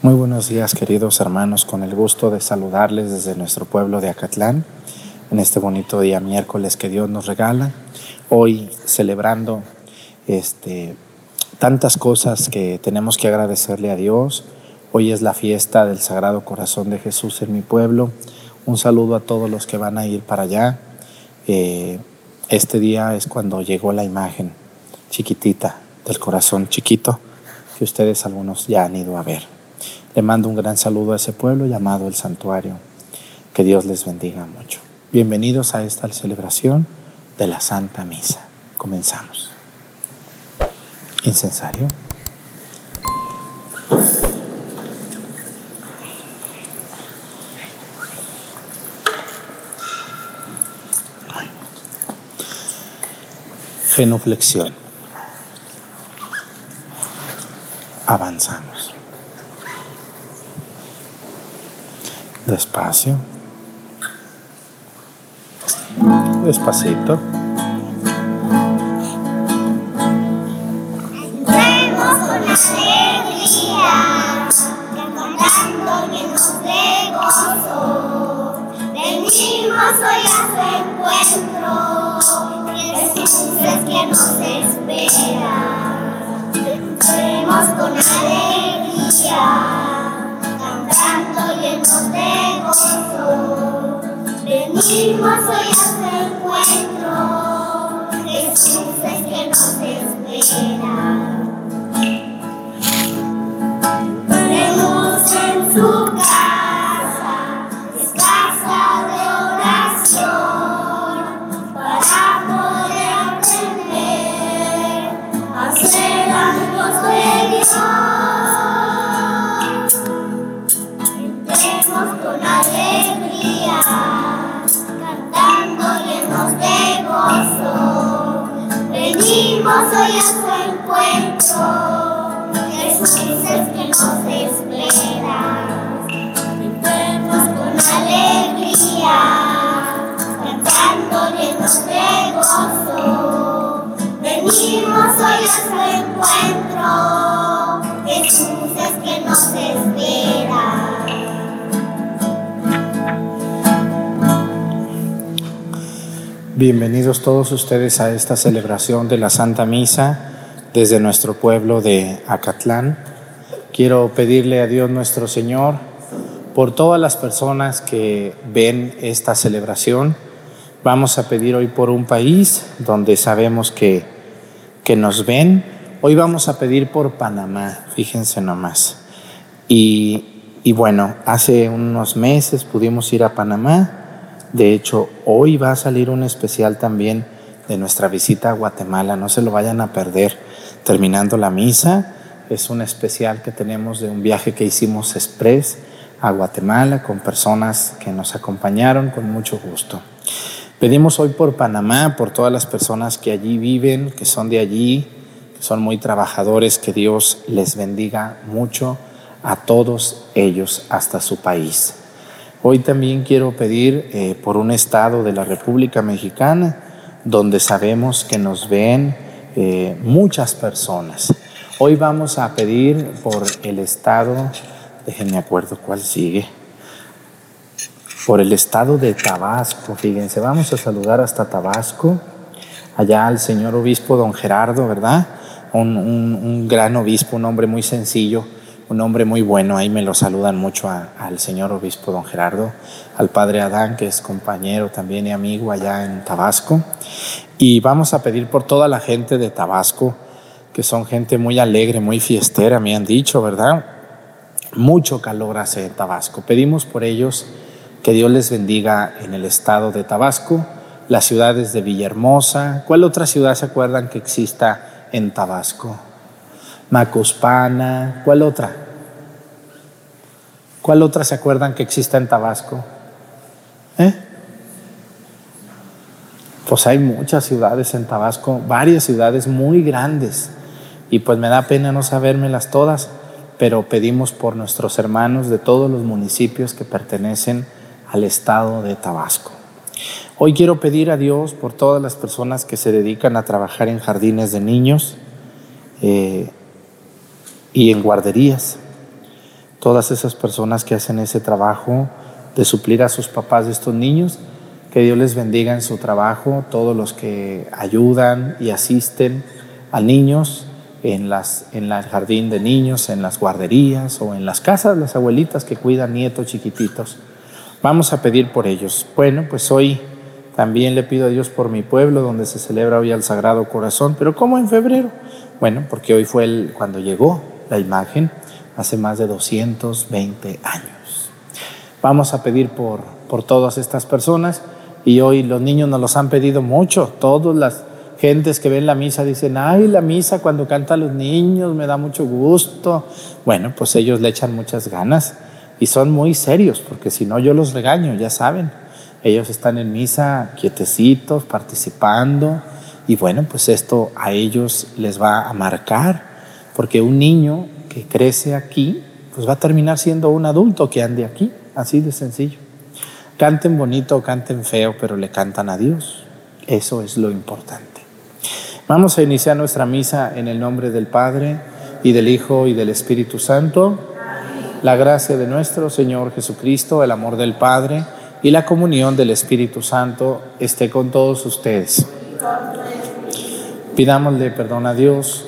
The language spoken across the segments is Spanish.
Muy buenos días queridos hermanos, con el gusto de saludarles desde nuestro pueblo de Acatlán en este bonito día miércoles que Dios nos regala, hoy celebrando este, tantas cosas que tenemos que agradecerle a Dios. Hoy es la fiesta del Sagrado Corazón de Jesús en mi pueblo. Un saludo a todos los que van a ir para allá. Eh, este día es cuando llegó la imagen chiquitita del corazón chiquito que ustedes algunos ya han ido a ver. Le mando un gran saludo a ese pueblo llamado el santuario. Que Dios les bendiga mucho. Bienvenidos a esta celebración de la Santa Misa. Comenzamos. Incensario. Genuflexión. Avanzamos. Despacio. Despacito. Con alegría, cantando llenos de gozo. Venimos hoy a su encuentro, Jesús es quien nos espera. Con alegría cantando llenos de gozo. Venimos hoy a su encuentro, Jesús es que nos espera. Bienvenidos todos ustedes a esta celebración de la Santa Misa desde nuestro pueblo de Acatlán. Quiero pedirle a Dios nuestro Señor por todas las personas que ven esta celebración. Vamos a pedir hoy por un país donde sabemos que, que nos ven. Hoy vamos a pedir por Panamá, fíjense nomás. Y, y bueno, hace unos meses pudimos ir a Panamá. De hecho, hoy va a salir un especial también de nuestra visita a Guatemala. No se lo vayan a perder. Terminando la misa, es un especial que tenemos de un viaje que hicimos express a Guatemala con personas que nos acompañaron con mucho gusto. Pedimos hoy por Panamá, por todas las personas que allí viven, que son de allí, que son muy trabajadores, que Dios les bendiga mucho a todos ellos hasta su país. Hoy también quiero pedir eh, por un estado de la República Mexicana donde sabemos que nos ven eh, muchas personas. Hoy vamos a pedir por el estado, déjenme acuerdo cuál sigue, por el estado de Tabasco. Fíjense, vamos a saludar hasta Tabasco, allá al señor obispo don Gerardo, ¿verdad? Un, gran obispo, un hombre muy sencillo un hombre muy bueno, ahí me lo saludan mucho a, al señor obispo don Gerardo, al padre Adán, que es compañero también y amigo allá en Tabasco. Y vamos a pedir por toda la gente de Tabasco, que son gente muy alegre, muy fiestera, me han dicho, ¿verdad? Mucho calor hace en Tabasco. Pedimos por ellos que Dios les bendiga en el estado de Tabasco, las ciudades de Villahermosa. ¿Cuál otra ciudad se acuerdan que exista en Tabasco? Macuspana, ¿cuál otra? ¿Cuál otra se acuerdan que exista en Tabasco? ¿Eh? Pues hay muchas ciudades en Tabasco, varias ciudades muy grandes, y pues me da pena no sabérmelas todas, pero pedimos por nuestros hermanos de todos los municipios que pertenecen al estado de Tabasco. Hoy quiero pedir a Dios por todas las personas que se dedican a trabajar en jardines de niños, eh, y en guarderías. Todas esas personas que hacen ese trabajo de suplir a sus papás de estos niños. Que Dios les bendiga en su trabajo, todos los que ayudan y asisten a niños en, las, en el jardín de niños, en las guarderías o en las casas, las abuelitas que cuidan nietos chiquititos. Vamos a pedir por ellos. Bueno, pues hoy también le pido a Dios por mi pueblo, donde se celebra hoy el Sagrado Corazón, pero ¿cómo en febrero? Bueno, porque hoy fue el, cuando llegó la imagen, hace más de 220 años. Vamos a pedir por, por todas estas personas y hoy los niños nos los han pedido mucho, todas las gentes que ven la misa dicen, ay, la misa cuando cantan los niños me da mucho gusto. Bueno, pues ellos le echan muchas ganas y son muy serios, porque si no yo los regaño, ya saben. Ellos están en misa quietecitos, participando, y bueno, pues esto a ellos les va a marcar, porque un niño que crece aquí, pues va a terminar siendo un adulto que ande aquí, así de sencillo. Canten bonito o canten feo, pero le cantan a Dios. Eso es lo importante. Vamos a iniciar nuestra misa en el nombre del Padre y del Hijo y del Espíritu Santo. La gracia de nuestro Señor Jesucristo, el amor del Padre y la comunión del Espíritu Santo esté con todos ustedes. Pidámosle perdón a Dios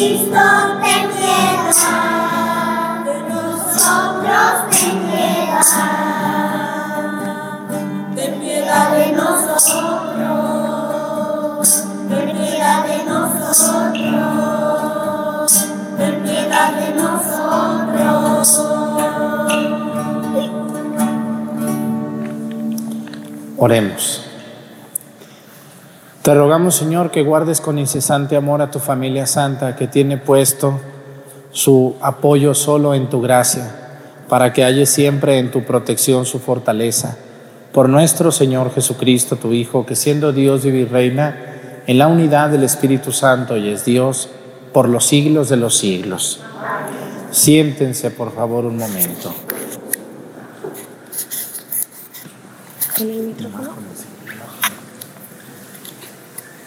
Cristo, ten piedad de nosotros, ten piedad. Ten piedad de nosotros. Ten piedad de nosotros. Ten piedad de nosotros. Oremos. Te rogamos, Señor, que guardes con incesante amor a tu familia santa que tiene puesto su apoyo solo en tu gracia, para que halle siempre en tu protección su fortaleza. Por nuestro Señor Jesucristo, tu Hijo, que siendo Dios y reina en la unidad del Espíritu Santo y es Dios por los siglos de los siglos. Siéntense, por favor, un momento.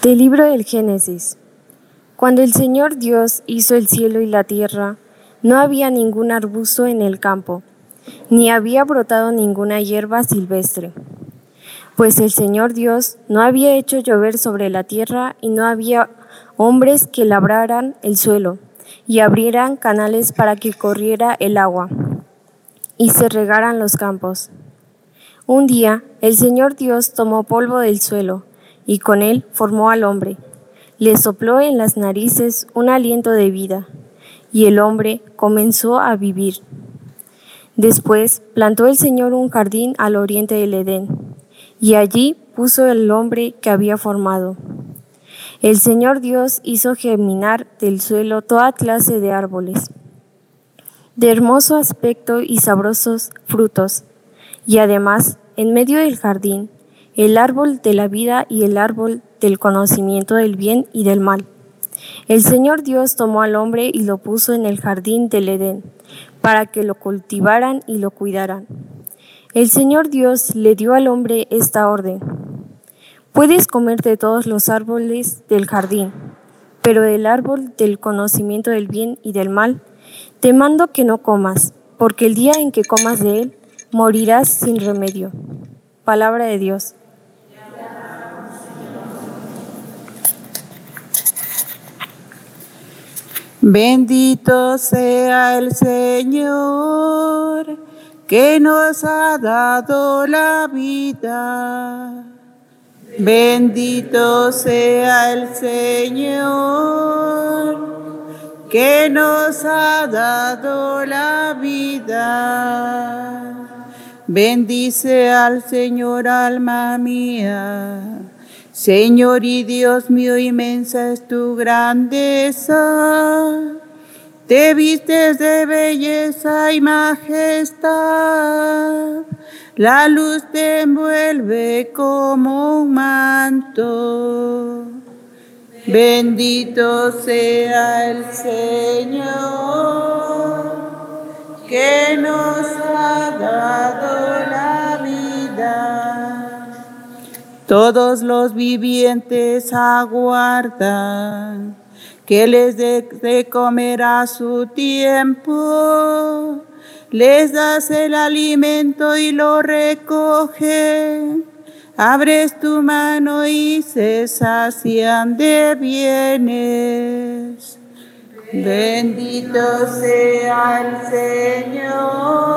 Del libro del Génesis. Cuando el Señor Dios hizo el cielo y la tierra, no había ningún arbusto en el campo, ni había brotado ninguna hierba silvestre, pues el Señor Dios no había hecho llover sobre la tierra y no había hombres que labraran el suelo y abrieran canales para que corriera el agua y se regaran los campos. Un día el Señor Dios tomó polvo del suelo y con él formó al hombre. Le sopló en las narices un aliento de vida y el hombre comenzó a vivir. Después plantó el Señor un jardín al oriente del Edén y allí puso el hombre que había formado. El Señor Dios hizo germinar del suelo toda clase de árboles, de hermoso aspecto y sabrosos frutos, y además, en medio del jardín, el árbol de la vida y el árbol del conocimiento del bien y del mal. El Señor Dios tomó al hombre y lo puso en el jardín del Edén, para que lo cultivaran y lo cuidaran. El Señor Dios le dio al hombre esta orden. Puedes comer de todos los árboles del jardín, pero del árbol del conocimiento del bien y del mal, te mando que no comas, porque el día en que comas de él, morirás sin remedio. Palabra de Dios. Bendito sea el Señor que nos ha dado la vida. Bendito sea el Señor que nos ha dado la vida. Bendice al Señor alma mía. Señor y Dios mío, inmensa es tu grandeza. Te vistes de belleza y majestad. La luz te envuelve como un manto. Bendito sea el Señor que nos ha dado la vida. Todos los vivientes aguardan que les dé de comer a su tiempo. Les das el alimento y lo recogen abres tu mano y se sacian de bienes. Bendito sea el Señor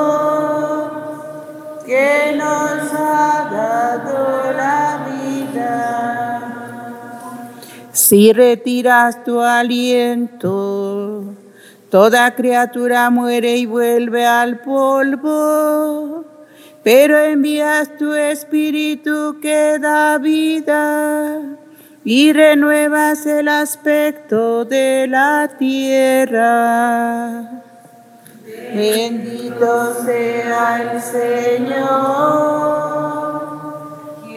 que nos ha dado la vida. Si retiras tu aliento, toda criatura muere y vuelve al polvo pero envías tu espíritu que da vida y renuevas el aspecto de la tierra. Bendito sea el Señor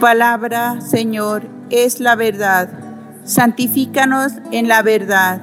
Palabra, Señor, es la verdad. Santifícanos en la verdad.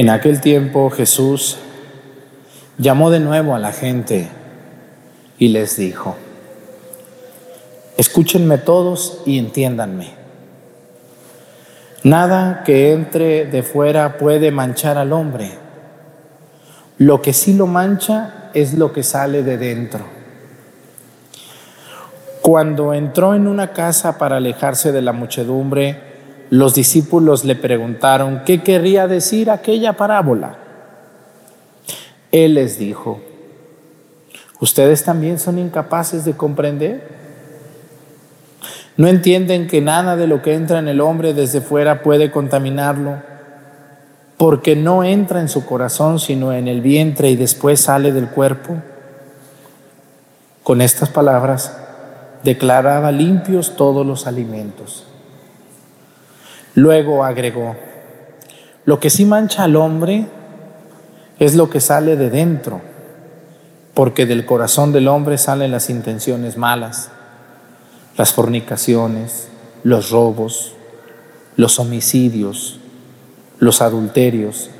En aquel tiempo Jesús llamó de nuevo a la gente y les dijo, escúchenme todos y entiéndanme. Nada que entre de fuera puede manchar al hombre. Lo que sí lo mancha es lo que sale de dentro. Cuando entró en una casa para alejarse de la muchedumbre, los discípulos le preguntaron qué querría decir aquella parábola. Él les dijo, ¿ustedes también son incapaces de comprender? ¿No entienden que nada de lo que entra en el hombre desde fuera puede contaminarlo? Porque no entra en su corazón sino en el vientre y después sale del cuerpo. Con estas palabras declaraba limpios todos los alimentos. Luego agregó, lo que sí mancha al hombre es lo que sale de dentro, porque del corazón del hombre salen las intenciones malas, las fornicaciones, los robos, los homicidios, los adulterios,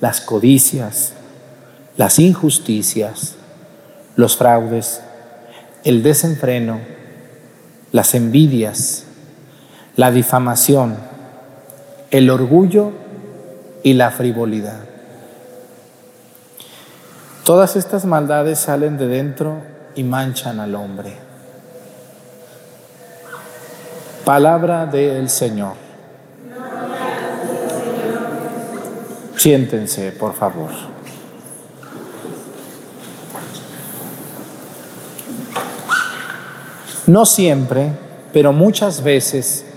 las codicias, las injusticias, los fraudes, el desenfreno, las envidias, la difamación, el orgullo y la frivolidad. Todas estas maldades salen de dentro y manchan al hombre. Palabra del Señor. Siéntense, por favor. No siempre, pero muchas veces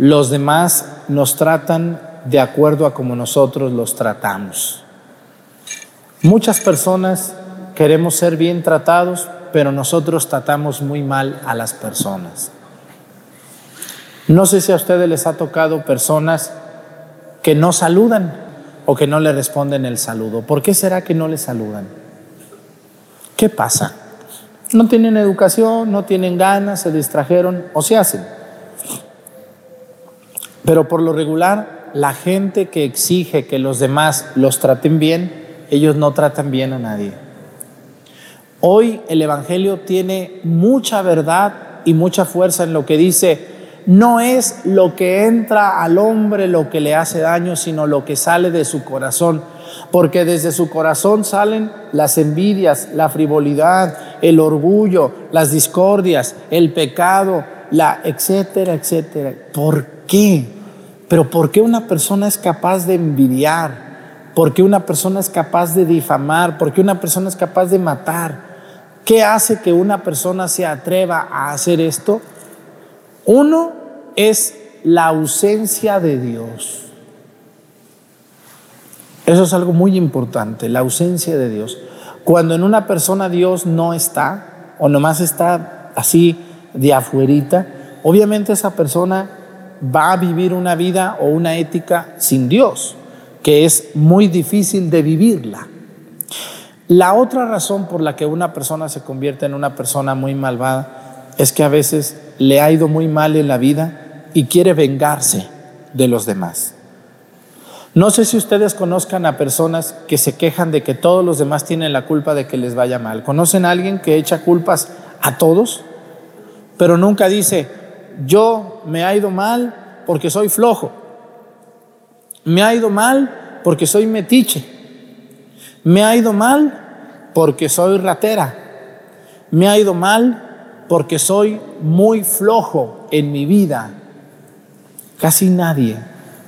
los demás nos tratan de acuerdo a como nosotros los tratamos. Muchas personas queremos ser bien tratados, pero nosotros tratamos muy mal a las personas. No sé si a ustedes les ha tocado personas que no saludan o que no le responden el saludo. ¿Por qué será que no le saludan? ¿Qué pasa? No tienen educación, no tienen ganas, se distrajeron o se hacen. Pero por lo regular, la gente que exige que los demás los traten bien, ellos no tratan bien a nadie. Hoy el Evangelio tiene mucha verdad y mucha fuerza en lo que dice, no es lo que entra al hombre lo que le hace daño, sino lo que sale de su corazón. Porque desde su corazón salen las envidias, la frivolidad, el orgullo, las discordias, el pecado, la etcétera, etcétera. ¿Por qué? Pero ¿por qué una persona es capaz de envidiar? ¿Por qué una persona es capaz de difamar? ¿Por qué una persona es capaz de matar? ¿Qué hace que una persona se atreva a hacer esto? Uno es la ausencia de Dios. Eso es algo muy importante, la ausencia de Dios. Cuando en una persona Dios no está, o nomás está así de afuerita, obviamente esa persona va a vivir una vida o una ética sin Dios, que es muy difícil de vivirla. La otra razón por la que una persona se convierte en una persona muy malvada es que a veces le ha ido muy mal en la vida y quiere vengarse de los demás. No sé si ustedes conozcan a personas que se quejan de que todos los demás tienen la culpa de que les vaya mal. ¿Conocen a alguien que echa culpas a todos? Pero nunca dice, yo me ha ido mal porque soy flojo. Me ha ido mal porque soy metiche. Me ha ido mal porque soy ratera. Me ha ido mal porque soy muy flojo en mi vida. Casi nadie.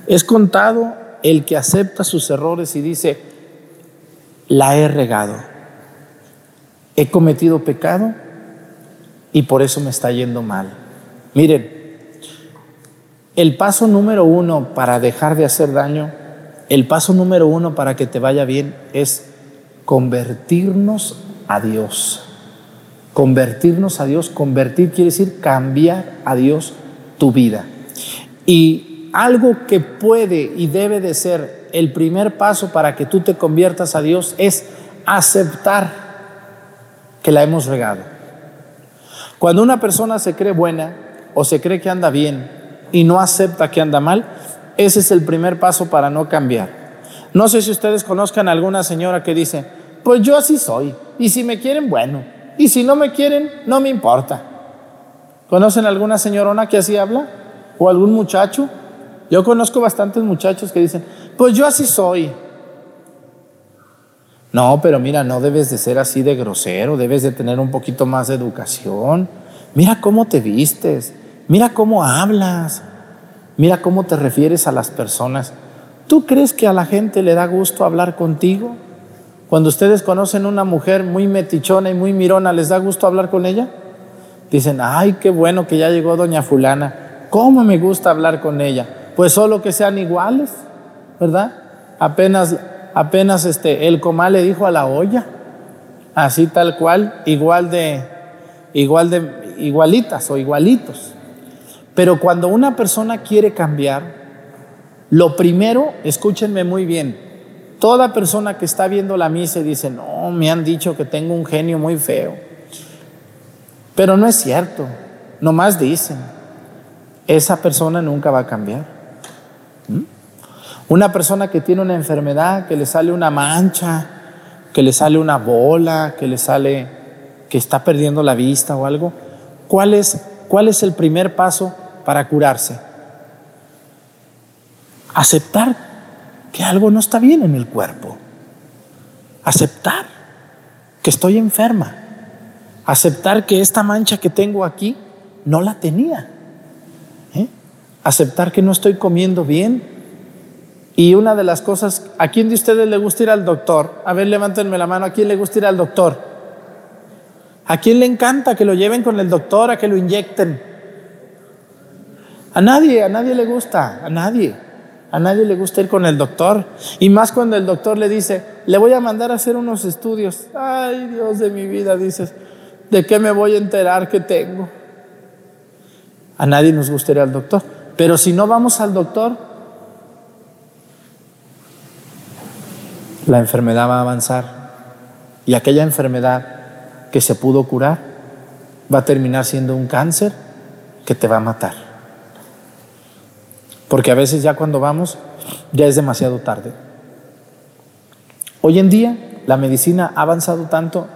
Es contado el que acepta sus errores y dice, la he regado. He cometido pecado y por eso me está yendo mal. Miren, el paso número uno para dejar de hacer daño el paso número uno para que te vaya bien es convertirnos a Dios. Convertirnos a Dios, convertir quiere decir cambiar a Dios tu vida. Y algo que puede y debe de ser el primer paso para que tú te conviertas a Dios es aceptar que la hemos regado. Cuando una persona se cree buena o se cree que anda bien y no acepta que anda mal, ese es el primer paso para no cambiar. No sé si ustedes conozcan a alguna señora que dice, pues yo así soy, y si me quieren, bueno, y si no me quieren, no me importa. ¿Conocen alguna señorona que así habla? ¿O algún muchacho? Yo conozco bastantes muchachos que dicen, pues yo así soy. No, pero mira, no debes de ser así de grosero, debes de tener un poquito más de educación. Mira cómo te vistes, mira cómo hablas. Mira cómo te refieres a las personas. ¿Tú crees que a la gente le da gusto hablar contigo? Cuando ustedes conocen una mujer muy metichona y muy mirona, ¿les da gusto hablar con ella? Dicen, ay, qué bueno que ya llegó doña fulana. ¿Cómo me gusta hablar con ella? Pues solo que sean iguales, ¿verdad? Apenas, apenas este, el comal le dijo a la olla, así tal cual, igual de, igual de, igualitas o igualitos. Pero cuando una persona quiere cambiar, lo primero, escúchenme muy bien, toda persona que está viendo la misa dice, no, me han dicho que tengo un genio muy feo. Pero no es cierto, nomás dicen, esa persona nunca va a cambiar. ¿Mm? Una persona que tiene una enfermedad, que le sale una mancha, que le sale una bola, que le sale, que está perdiendo la vista o algo, ¿cuál es, cuál es el primer paso para curarse? Aceptar que algo no está bien en el cuerpo. Aceptar que estoy enferma. Aceptar que esta mancha que tengo aquí no la tenía. ¿Eh? Aceptar que no estoy comiendo bien. Y una de las cosas, ¿a quién de ustedes le gusta ir al doctor? A ver, levántenme la mano, ¿a quién le gusta ir al doctor? ¿A quién le encanta que lo lleven con el doctor, a que lo inyecten? A nadie, a nadie le gusta, a nadie. A nadie le gusta ir con el doctor. Y más cuando el doctor le dice, le voy a mandar a hacer unos estudios. Ay, Dios de mi vida, dices, ¿de qué me voy a enterar que tengo? A nadie nos gusta ir al doctor. Pero si no vamos al doctor, la enfermedad va a avanzar. Y aquella enfermedad que se pudo curar va a terminar siendo un cáncer que te va a matar. Porque a veces ya cuando vamos ya es demasiado tarde. Hoy en día la medicina ha avanzado tanto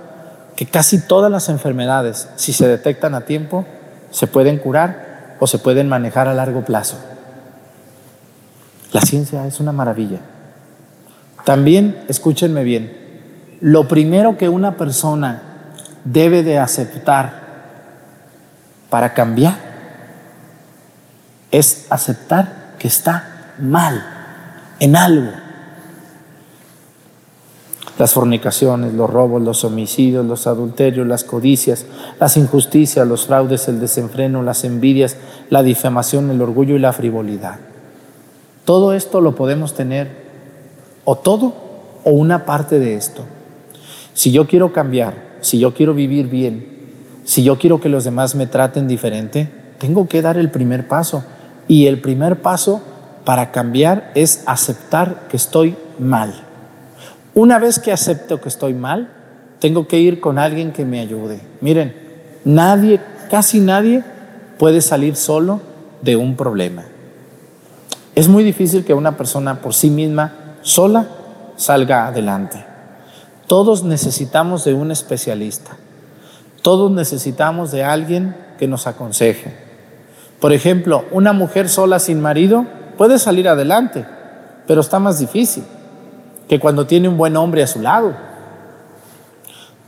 que casi todas las enfermedades, si se detectan a tiempo, se pueden curar o se pueden manejar a largo plazo. La ciencia es una maravilla. También, escúchenme bien, lo primero que una persona debe de aceptar para cambiar es aceptar que está mal en algo. Las fornicaciones, los robos, los homicidios, los adulterios, las codicias, las injusticias, los fraudes, el desenfreno, las envidias, la difamación, el orgullo y la frivolidad. Todo esto lo podemos tener, o todo, o una parte de esto. Si yo quiero cambiar, si yo quiero vivir bien, si yo quiero que los demás me traten diferente, tengo que dar el primer paso. Y el primer paso para cambiar es aceptar que estoy mal. Una vez que acepto que estoy mal, tengo que ir con alguien que me ayude. Miren, nadie, casi nadie puede salir solo de un problema. Es muy difícil que una persona por sí misma, sola, salga adelante. Todos necesitamos de un especialista. Todos necesitamos de alguien que nos aconseje. Por ejemplo, una mujer sola sin marido puede salir adelante, pero está más difícil que cuando tiene un buen hombre a su lado.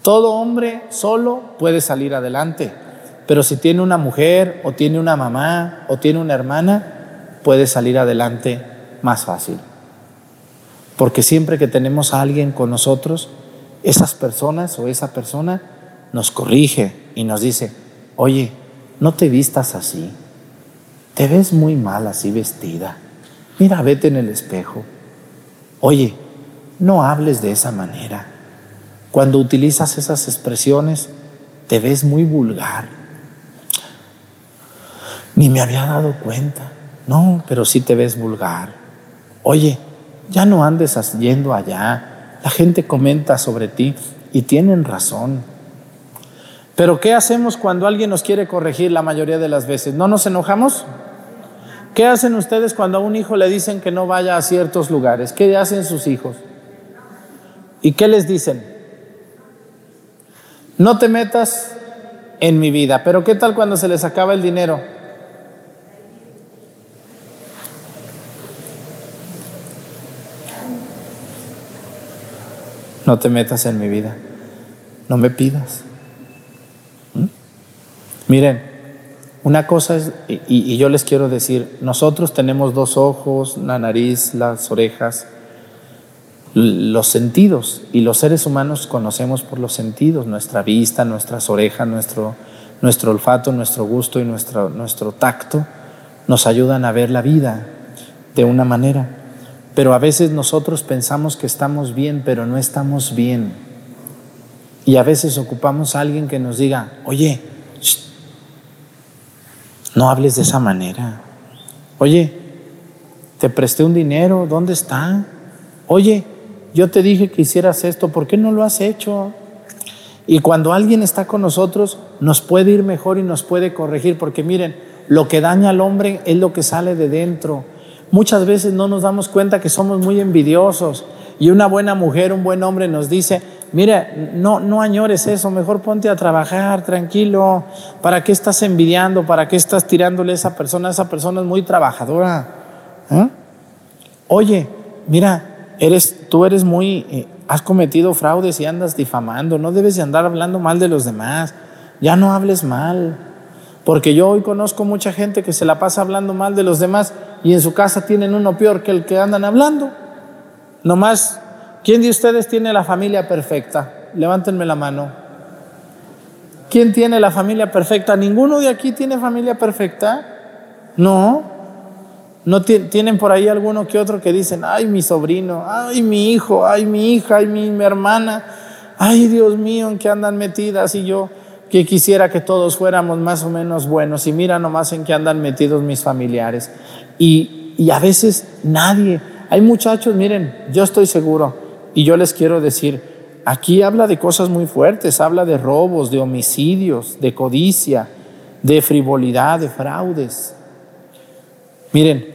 Todo hombre solo puede salir adelante, pero si tiene una mujer o tiene una mamá o tiene una hermana, puede salir adelante más fácil. Porque siempre que tenemos a alguien con nosotros, esas personas o esa persona nos corrige y nos dice, oye, no te vistas así, te ves muy mal así vestida, mira, vete en el espejo, oye, no hables de esa manera, cuando utilizas esas expresiones, te ves muy vulgar, ni me había dado cuenta, no, pero sí te ves vulgar, oye, ya no andes yendo allá, la gente comenta sobre ti y tienen razón. Pero ¿qué hacemos cuando alguien nos quiere corregir la mayoría de las veces? ¿No nos enojamos? ¿Qué hacen ustedes cuando a un hijo le dicen que no vaya a ciertos lugares? ¿Qué hacen sus hijos? ¿Y qué les dicen? No te metas en mi vida, pero ¿qué tal cuando se les acaba el dinero? No te metas en mi vida, no me pidas. ¿Mm? Miren, una cosa es, y, yo les quiero decir, nosotros tenemos dos ojos, la nariz, las orejas, los sentidos, y los seres humanos conocemos por los sentidos, nuestra vista, nuestras orejas, nuestro, nuestro olfato, nuestro gusto y nuestro, nuestro tacto nos ayudan a ver la vida de una manera. Pero a veces nosotros pensamos que estamos bien, pero no estamos bien. Y a veces ocupamos a alguien que nos diga, oye, no hables de esa manera. Oye, te presté un dinero, ¿dónde está? Oye, yo te dije que hicieras esto, ¿por qué no lo has hecho? Y cuando alguien está con nosotros, nos puede ir mejor y nos puede corregir, porque miren, lo que daña al hombre es lo que sale de dentro. Muchas veces no nos damos cuenta que somos muy envidiosos y una buena mujer, un buen hombre nos dice, mira, no, no añores eso, mejor ponte a trabajar tranquilo. ¿Para qué estás envidiando? ¿Para qué estás tirándole a esa persona? Esa persona es muy trabajadora. ¿eh? Oye, mira, eres, tú eres muy, eh, has cometido fraudes y andas difamando, no debes de andar hablando mal de los demás, ya no hables mal. Porque yo hoy conozco mucha gente que se la pasa hablando mal de los demás y en su casa tienen uno peor que el que andan hablando. Nomás, ¿quién de ustedes tiene la familia perfecta? Levántenme la mano. ¿Quién tiene la familia perfecta? ¿Ninguno de aquí tiene familia perfecta? No. ¿No tienen por ahí alguno que otro que dicen, ay, mi sobrino, ay, mi hijo, ay, mi hija, ay, mi, hermana, ay, Dios mío, en qué andan metidas y yo que quisiera que todos fuéramos más o menos buenos y mira nomás en qué andan metidos mis familiares. Y, y a veces nadie, hay muchachos, miren, yo estoy seguro y yo les quiero decir, aquí habla de cosas muy fuertes, habla de robos, de homicidios, de codicia, de frivolidad, de fraudes. Miren,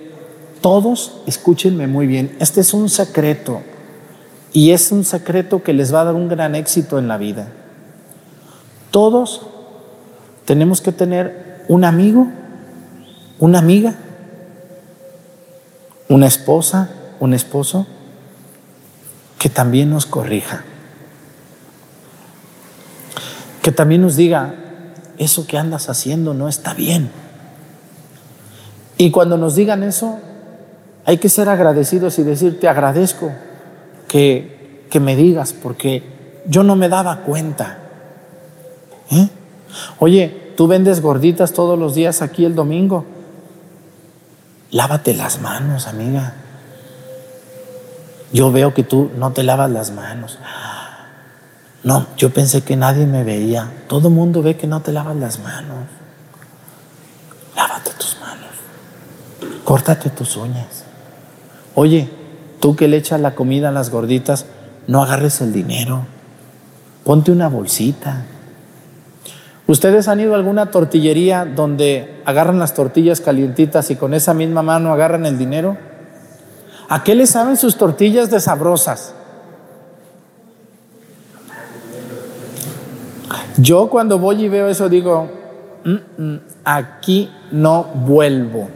todos, escúchenme muy bien, este es un secreto y es un secreto que les va a dar un gran éxito en la vida. Todos tenemos que tener un amigo, una amiga, una esposa, un esposo que también nos corrija, que también nos diga, eso que andas haciendo no está bien. Y cuando nos digan eso, hay que ser agradecidos y decir, te agradezco que, que me digas, porque yo no me daba cuenta. ¿Eh? Oye, tú vendes gorditas todos los días aquí el domingo. Lávate las manos, amiga. Yo veo que tú no te lavas las manos. No, yo pensé que nadie me veía. Todo el mundo ve que no te lavas las manos. Lávate tus manos. Córtate tus uñas. Oye, tú que le echas la comida a las gorditas, no agarres el dinero. Ponte una bolsita. ¿Ustedes han ido a alguna tortillería donde agarran las tortillas calientitas y con esa misma mano agarran el dinero? ¿A qué le saben sus tortillas de sabrosas? Yo cuando voy y veo eso digo, mm, mm, aquí no vuelvo.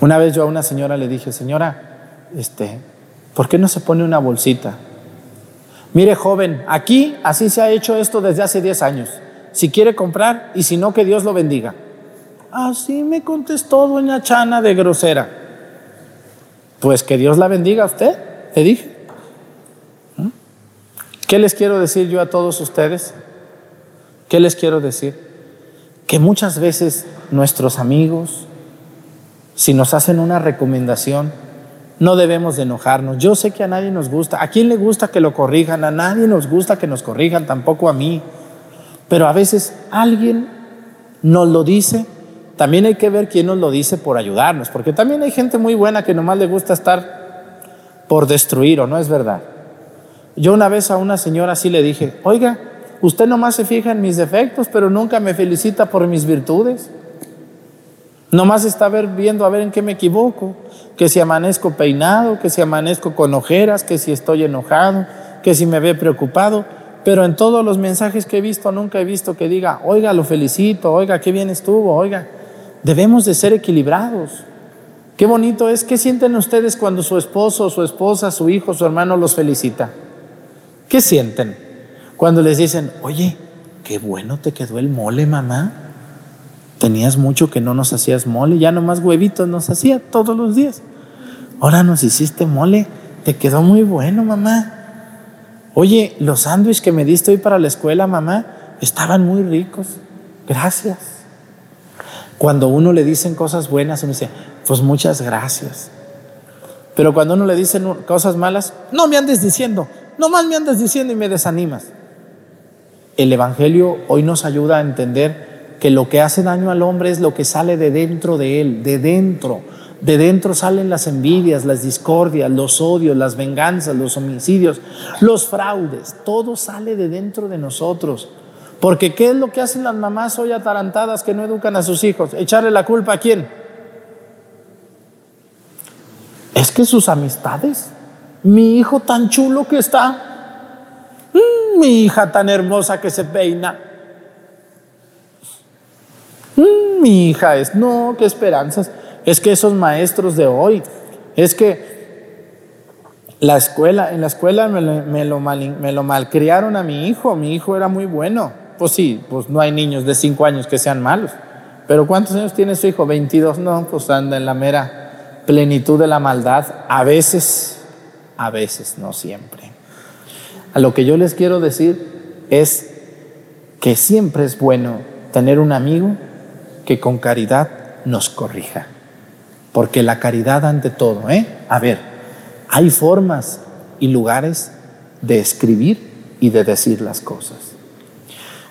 Una vez yo a una señora le dije, señora, este, ¿por qué no se pone una bolsita? Mire joven, aquí así se ha hecho esto desde hace 10 años. Si quiere comprar y si no, que Dios lo bendiga. Así me contestó doña Chana de grosera. Pues que Dios la bendiga a usted, te dije. ¿Mm? ¿Qué les quiero decir yo a todos ustedes? ¿Qué les quiero decir? Que muchas veces nuestros amigos, si nos hacen una recomendación, no debemos de enojarnos. Yo sé que a nadie nos gusta. ¿A quién le gusta que lo corrijan? A nadie nos gusta que nos corrijan, tampoco a mí. Pero a veces alguien nos lo dice. También hay que ver quién nos lo dice por ayudarnos, porque también hay gente muy buena que nomás le gusta estar por destruir, ¿o no es verdad? Yo una vez a una señora así le dije, oiga, usted nomás se fija en mis defectos, pero nunca me felicita por mis virtudes. Nomás está ver, viendo a ver en qué me equivoco, que si amanezco peinado, que si amanezco con ojeras, que si estoy enojado, que si me ve preocupado, pero en todos los mensajes que he visto nunca he visto que diga, oiga, lo felicito, oiga, qué bien estuvo, oiga, debemos de ser equilibrados. Qué bonito es, ¿qué sienten ustedes cuando su esposo, su esposa, su hijo, su hermano los felicita? ¿Qué sienten? Cuando les dicen, oye, qué bueno te quedó el mole, mamá. Tenías mucho que no nos hacías mole, ya nomás huevitos nos hacía todos los días. Ahora nos hiciste mole, te quedó muy bueno, mamá. Oye, los sándwiches que me diste hoy para la escuela, mamá, estaban muy ricos. Gracias. Cuando uno le dicen cosas buenas, uno dice, pues muchas gracias. Pero cuando uno le dicen cosas malas, no me andes diciendo, nomás me andas diciendo y me desanimas. El Evangelio hoy nos ayuda a entender que lo que hace daño al hombre es lo que sale de dentro de él, de dentro, De dentro salen las envidias, las discordias, los odios, las venganzas, los homicidios, los fraudes. Todo sale de dentro de nosotros. Porque ¿qué es lo que hacen las mamás hoy atarantadas que no educan a sus hijos? ¿Echarle la culpa a quién? Es que sus amistades, mi hijo tan chulo que está, mm, mi hija tan hermosa que se peina, mm, mi hija es, no, qué esperanzas. Es que esos maestros de hoy, es que la escuela, en la escuela me me lo malcriaron a mi hijo, mi hijo era muy bueno. Pues sí, pues no hay niños de 5 años que sean malos. Pero ¿cuántos años tiene su hijo? 22, no, pues anda en la mera plenitud de la maldad. A veces, a veces, no siempre. A lo que yo les quiero decir es que siempre es bueno tener un amigo que con caridad nos corrija. Porque la caridad ante todo, ¿eh? A ver, hay formas y lugares de escribir y de decir las cosas.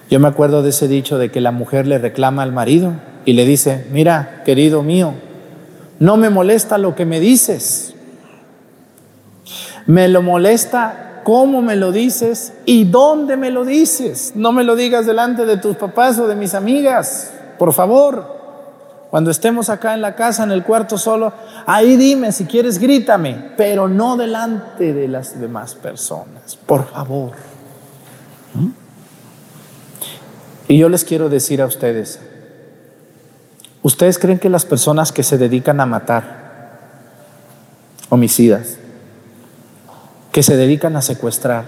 Yo me acuerdo de ese dicho de que la mujer le reclama al marido y le dice, mira, querido mío, no me molesta lo que me dices, me lo molesta cómo me lo dices y dónde me lo dices. No me lo digas delante de tus papás o de mis amigas, por favor. Cuando estemos acá en la casa, en el cuarto solo, ahí dime, si quieres, grítame, pero no delante de las demás personas, por favor. ¿Mm? Y yo les quiero decir a ustedes, ¿ustedes creen que las personas que se dedican a matar, homicidas, que se dedican a secuestrar,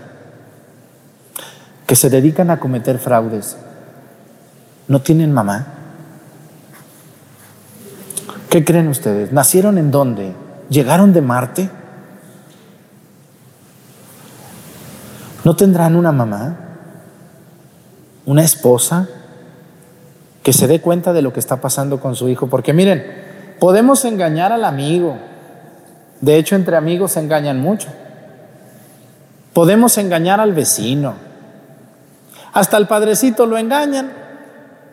que se dedican a cometer fraudes, no tienen mamá? ¿Qué creen ustedes? ¿Nacieron en dónde? ¿Llegaron de Marte? ¿No tendrán una mamá? Una esposa que se dé cuenta de lo que está pasando con su hijo. Porque miren, podemos engañar al amigo. De hecho, entre amigos se engañan mucho. Podemos engañar al vecino. Hasta el padrecito lo engañan.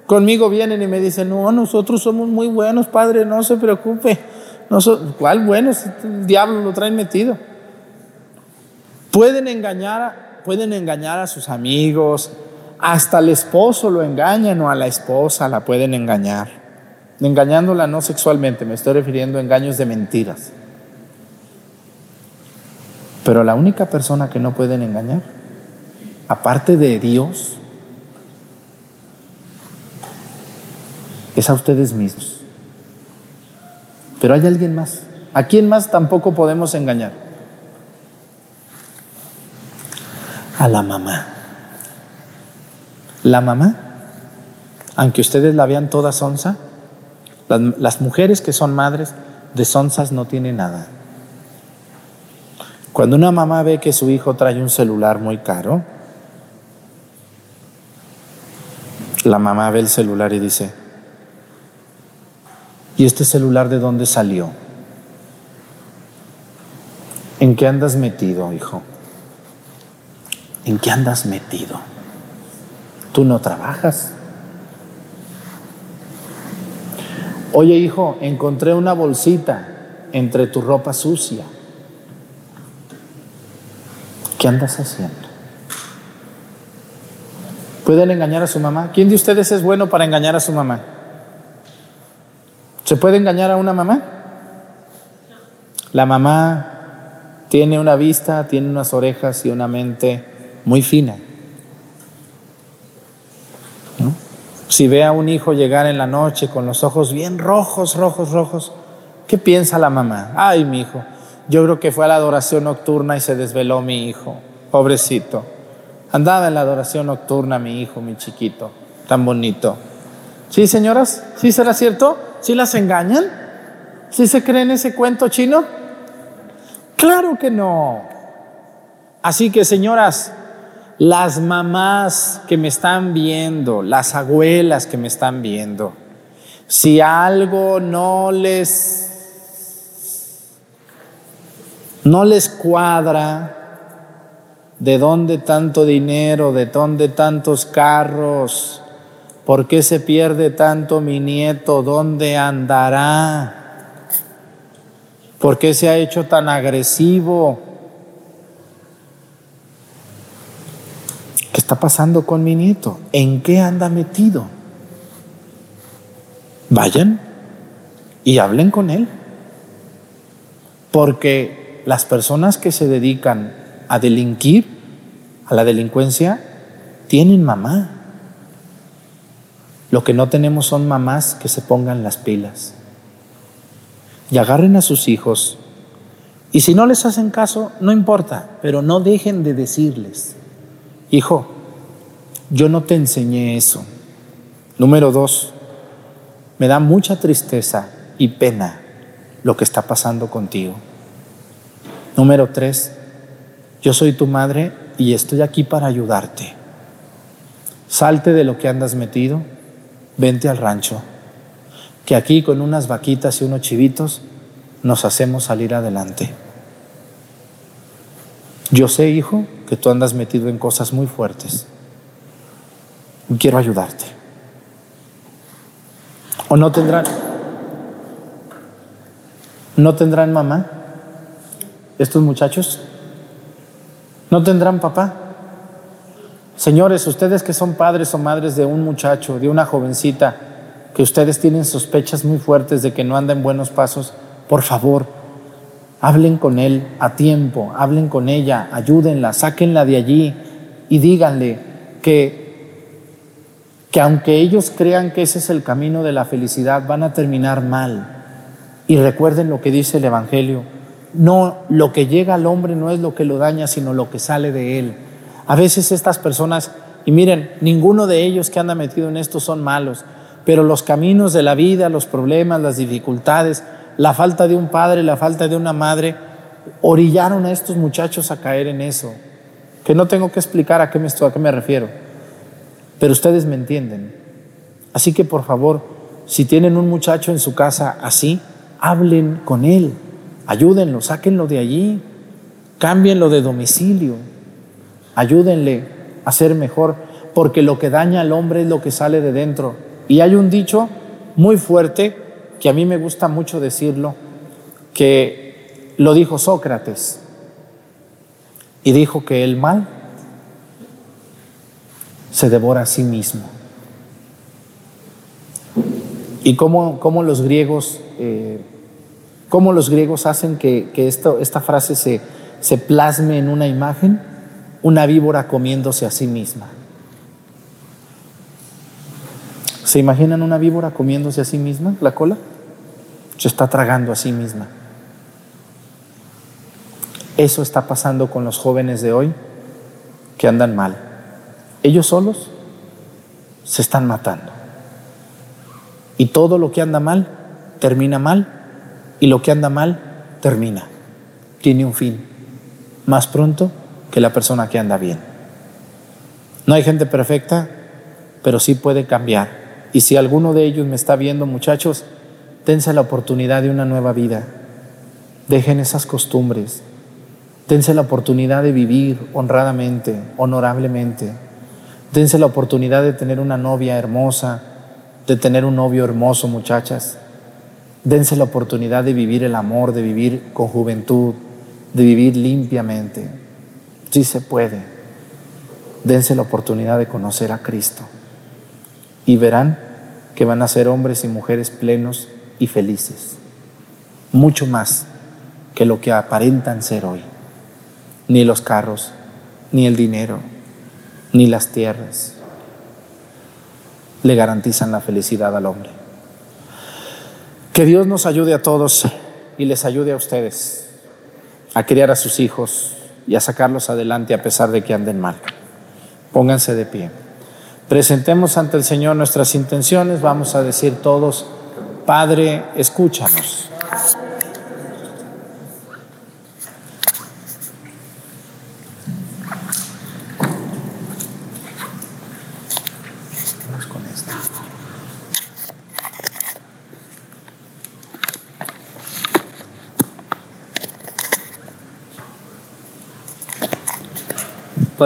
Conmigo vienen y me dicen, no, nosotros somos muy buenos, padre, no se preocupe. ¿Cuál bueno? El diablo lo traen metido. Pueden engañar, pueden engañar a sus amigos, hasta el esposo lo engañan o a la esposa la pueden engañar. Engañándola no sexualmente, me estoy refiriendo a engaños de mentiras. Pero la única persona que no pueden engañar, aparte de Dios, es a ustedes mismos. Pero hay alguien más. ¿A quién más tampoco podemos engañar? A la mamá. La mamá, aunque ustedes la vean toda sonsa, las, mujeres que son madres de sonsas no tienen nada. Cuando una mamá ve que su hijo trae un celular muy caro, la mamá ve el celular y dice, ¿y este celular de dónde salió? ¿En qué andas metido, hijo? ¿En qué andas metido? Tú no trabajas. Oye hijo, encontré una bolsita entre tu ropa sucia. ¿Qué andas haciendo? ¿Pueden engañar a su mamá? ¿Quién de ustedes es bueno para engañar a su mamá? ¿Se puede engañar a una mamá? La mamá tiene una vista, tiene unas orejas y una mente muy fina. Si ve a un hijo llegar en la noche con los ojos bien rojos, rojos, rojos, ¿qué piensa la mamá? Ay, mi hijo, yo creo que fue a la adoración nocturna y se desveló mi hijo, pobrecito. Andaba en la adoración nocturna mi hijo, mi chiquito, tan bonito. ¿Sí, señoras? ¿Sí será cierto? ¿Sí las engañan? ¿Sí se creen ese cuento chino? Claro que no. Así que, señoras, las mamás que me están viendo, las abuelas que me están viendo, si algo no les no les cuadra de dónde tanto dinero, de dónde tantos carros, por qué se pierde tanto mi nieto, dónde andará. ¿Por qué se ha hecho tan agresivo? Está pasando con mi nieto? ¿En qué anda metido? Vayan y hablen con él. Porque las personas que se dedican a delinquir, a la delincuencia, tienen mamá. Lo que no tenemos son mamás que se pongan las pilas y agarren a sus hijos. Y si no les hacen caso, no importa, pero no dejen de decirles, hijo, yo no te enseñé eso. Número dos, me da mucha tristeza y pena lo que está pasando contigo. Número tres, yo soy tu madre y estoy aquí para ayudarte. Salte de lo que andas metido, vente al rancho que aquí con unas vaquitas y unos chivitos nos hacemos salir adelante. Yo sé, hijo, que tú andas metido en cosas muy fuertes. Quiero ayudarte. ¿O no tendrán? ¿No tendrán mamá? ¿Estos muchachos? ¿No tendrán papá? Señores, ustedes que son padres o madres de un muchacho, de una jovencita, que ustedes tienen sospechas muy fuertes de que no anda en buenos pasos, por favor, hablen con él a tiempo, hablen con ella, ayúdenla, sáquenla de allí y díganle que, que aunque ellos crean que ese es el camino de la felicidad, van a terminar mal. Y recuerden lo que dice el Evangelio, no, lo que llega al hombre no es lo que lo daña, sino lo que sale de él. A veces estas personas, y miren, ninguno de ellos que anda metido en esto son malos, pero los caminos de la vida, los problemas, las dificultades, la falta de un padre, la falta de una madre, orillaron a estos muchachos a caer en eso. Que no tengo que explicar a qué me, estoy, a qué me refiero, pero ustedes me entienden. Así que por favor, si tienen un muchacho en su casa así, hablen con él, ayúdenlo, sáquenlo de allí, cámbienlo de domicilio, ayúdenle a ser mejor, porque lo que daña al hombre es lo que sale de dentro. Y hay un dicho muy fuerte que a mí me gusta mucho decirlo, que lo dijo Sócrates. Y dijo que el mal se devora a sí mismo. Y cómo, cómo los griegos, eh, cómo los griegos hacen que, que esto, esta frase se, se plasme en una imagen, una víbora comiéndose a sí misma. ¿Se imaginan una víbora comiéndose a sí misma la cola? Se está tragando a sí misma. Eso está pasando con los jóvenes de hoy que andan mal. Ellos solos se están matando. Y todo lo que anda mal termina mal y lo que anda mal termina. Tiene un fin más pronto que la persona que anda bien. No hay gente perfecta, pero sí puede cambiar y si alguno de ellos me está viendo, muchachos, dense la oportunidad de una nueva vida. Dejen esas costumbres. Dense la oportunidad de vivir honradamente, honorablemente. Dense la oportunidad de tener una novia hermosa, de tener un novio hermoso, muchachas. Dense la oportunidad de vivir el amor, de vivir con juventud, de vivir limpiamente. Sí se puede. Dense la oportunidad de conocer a Cristo y verán que van a ser hombres y mujeres plenos y felices, mucho más que lo que aparentan ser hoy. Ni los carros, ni el dinero, ni las tierras le garantizan la felicidad al hombre. Que Dios nos ayude a todos y les ayude a ustedes a criar a sus hijos y a sacarlos adelante a pesar de que anden mal. Pónganse de pie. Presentemos ante el Señor nuestras intenciones, vamos a decir todos, Padre, escúchanos.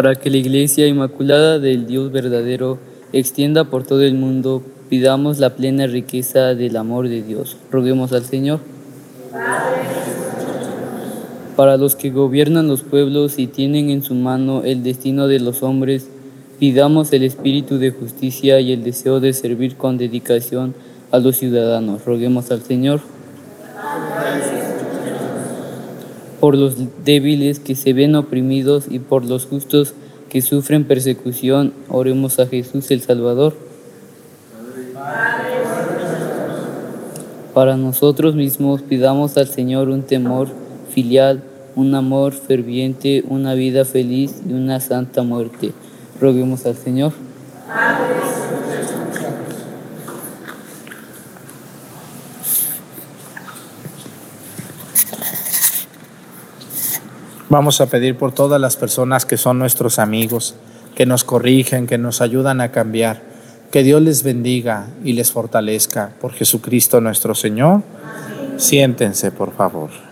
Para que la Iglesia Inmaculada del Dios verdadero extienda por todo el mundo, pidamos la plena riqueza del amor de Dios. Roguemos al Señor. Para los que gobiernan los pueblos y tienen en su mano el destino de los hombres, pidamos el espíritu de justicia y el deseo de servir con dedicación a los ciudadanos. Roguemos al Señor. Por los débiles que se ven oprimidos y por los justos que sufren persecución, oremos a Jesús el Salvador. Para nosotros mismos pidamos al Señor un temor filial, un amor ferviente, una vida feliz y una santa muerte. Roguemos al Señor. Vamos a pedir por todas las personas que son nuestros amigos, que nos corrigen, que nos ayudan a cambiar. Que Dios les bendiga y les fortalezca por Jesucristo nuestro Señor. Siéntense, por favor.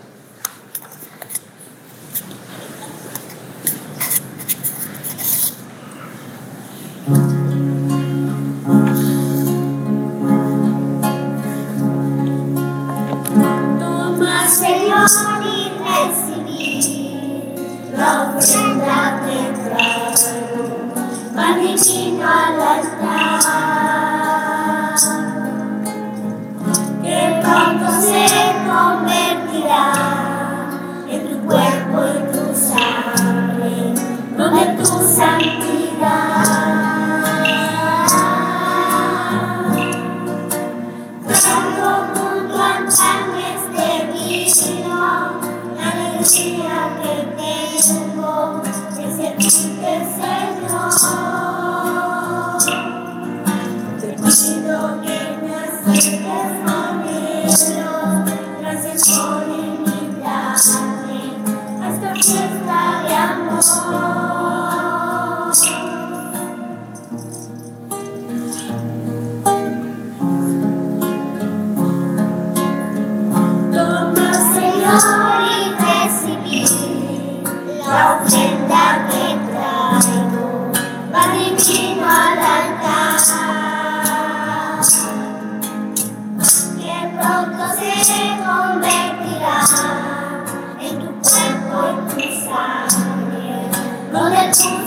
Donde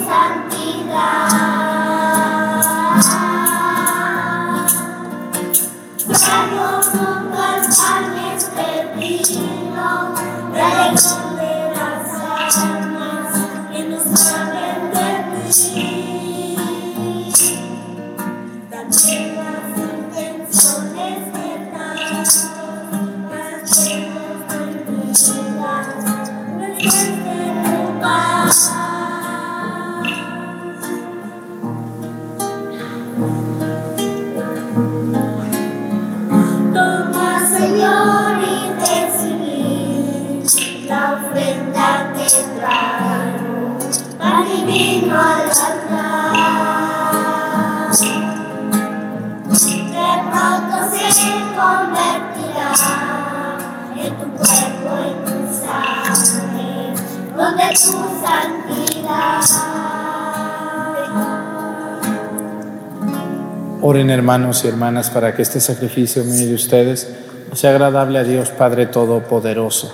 hermanos y hermanas para que este sacrificio mío de ustedes sea agradable a Dios Padre Todopoderoso.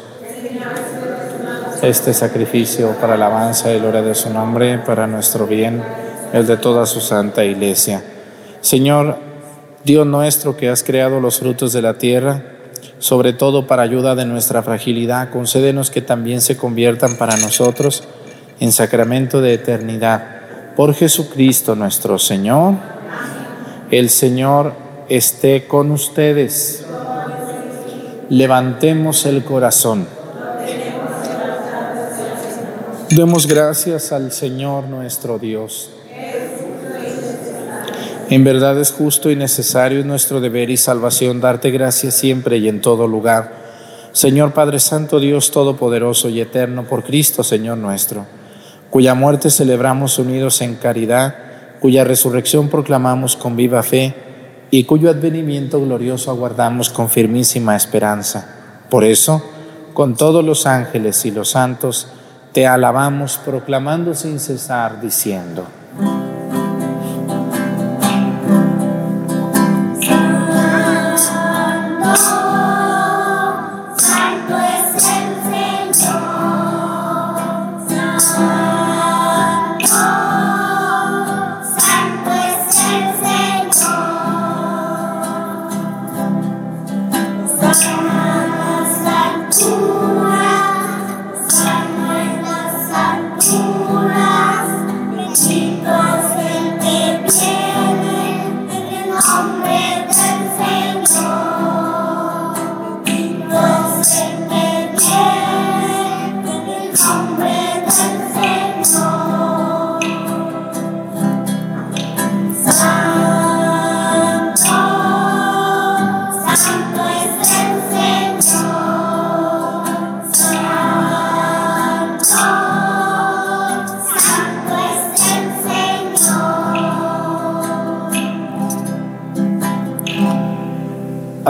Este sacrificio para alabanza y gloria de su nombre, para nuestro bien, el de toda su santa iglesia. Señor, Dios nuestro que has creado los frutos de la tierra, sobre todo para ayuda de nuestra fragilidad, concédenos que también se conviertan para nosotros en sacramento de eternidad. Por Jesucristo nuestro Señor. El Señor esté con ustedes. Levantemos el corazón. Demos gracias al Señor nuestro Dios. En verdad es justo y necesario, es nuestro deber y salvación darte gracias siempre y en todo lugar. Señor Padre Santo, Dios Todopoderoso y Eterno, por Cristo, Señor nuestro, cuya muerte celebramos unidos en caridad, cuya resurrección proclamamos con viva fe y cuyo advenimiento glorioso aguardamos con firmísima esperanza. Por eso, con todos los ángeles y los santos, te alabamos proclamando sin cesar, diciendo,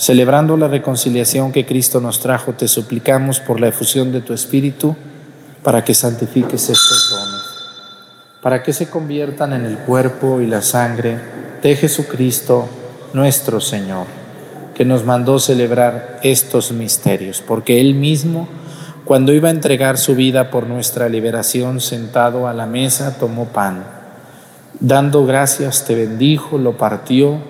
celebrando la reconciliación que Cristo nos trajo, te suplicamos por la efusión de tu Espíritu, para que santifiques estos dones, para que se conviertan en el cuerpo y la sangre de Jesucristo nuestro Señor, que nos mandó celebrar estos misterios, porque Él mismo, cuando iba a entregar su vida por nuestra liberación, sentado a la mesa, tomó pan. Dando gracias, te bendijo, lo partió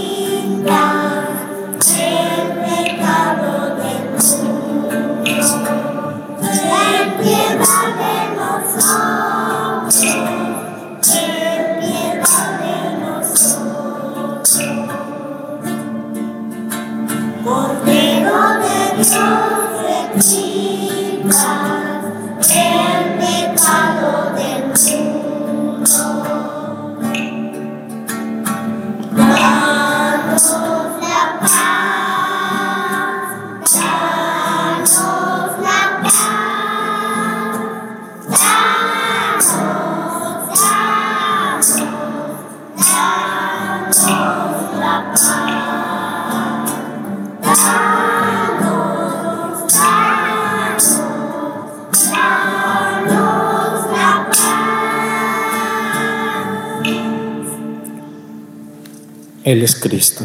Él es Cristo.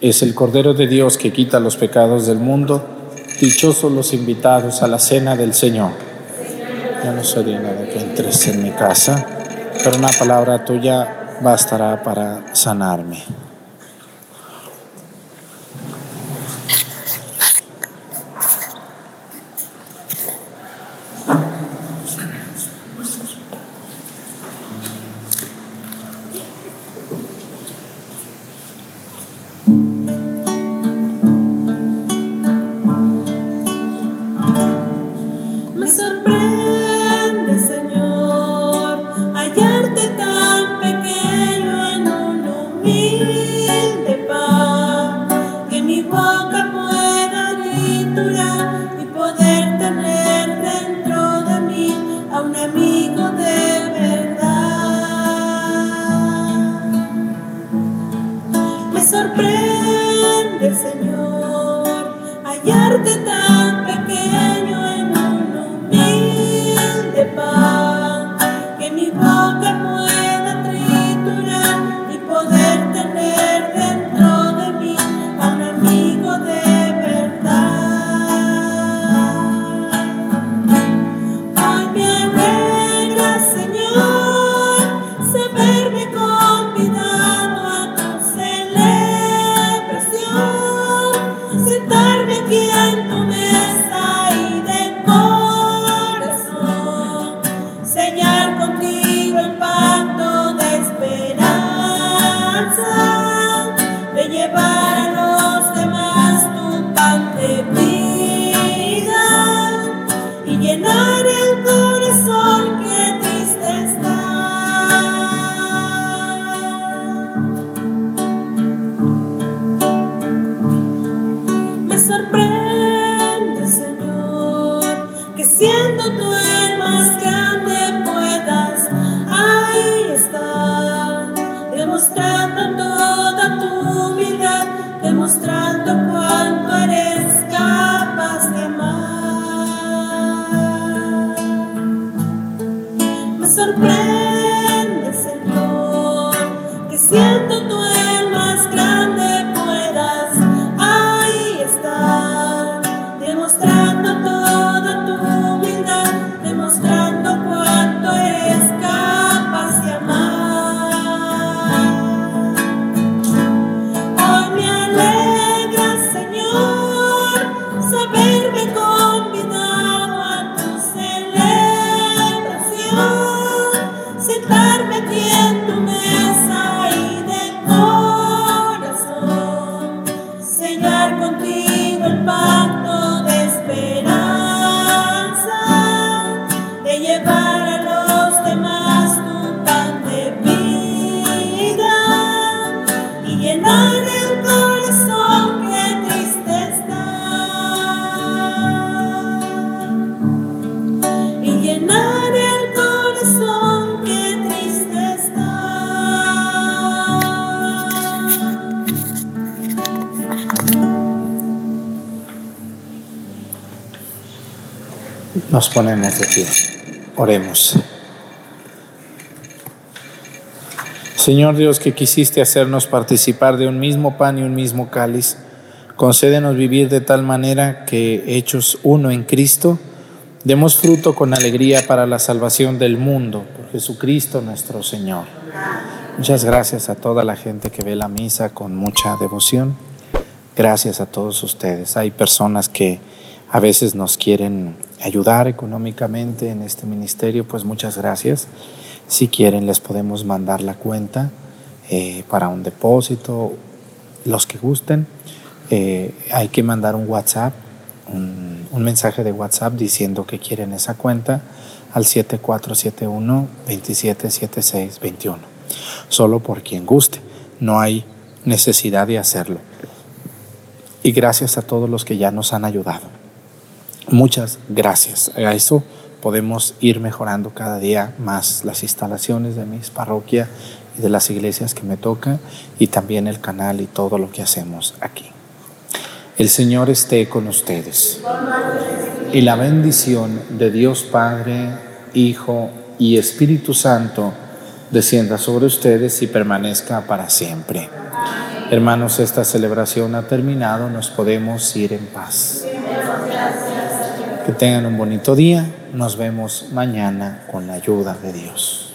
Es el Cordero de Dios que quita los pecados del mundo. Dichosos los invitados a la cena del Señor. Ya no digno de que entres en mi casa, pero una palabra tuya bastará para sanarme. Ponemos de pie. Oremos. Señor Dios, que quisiste hacernos participar de un mismo pan y un mismo cáliz, concédenos vivir de tal manera que, hechos uno en Cristo, demos fruto con alegría para la salvación del mundo, por Jesucristo nuestro Señor. Muchas gracias a toda la gente que ve la misa con mucha devoción. Gracias a todos ustedes. Hay personas que a veces nos quieren ayudar económicamente en este ministerio, pues muchas gracias. Si quieren, les podemos mandar la cuenta eh, para un depósito, los que gusten. Eh, hay que mandar un WhatsApp, un, un mensaje de WhatsApp diciendo que quieren esa cuenta al 7471-277621. Solo por quien guste. No hay necesidad de hacerlo. Y gracias a todos los que ya nos han ayudado. Muchas gracias. A eso podemos ir mejorando cada día más las instalaciones de mis parroquias y de las iglesias que me toca y también el canal y todo lo que hacemos aquí. El Señor esté con ustedes. Y la bendición de Dios Padre, Hijo y Espíritu Santo descienda sobre ustedes y permanezca para siempre. Hermanos, esta celebración ha terminado, nos podemos ir en paz. Que tengan un bonito día. Nos vemos mañana con la ayuda de Dios.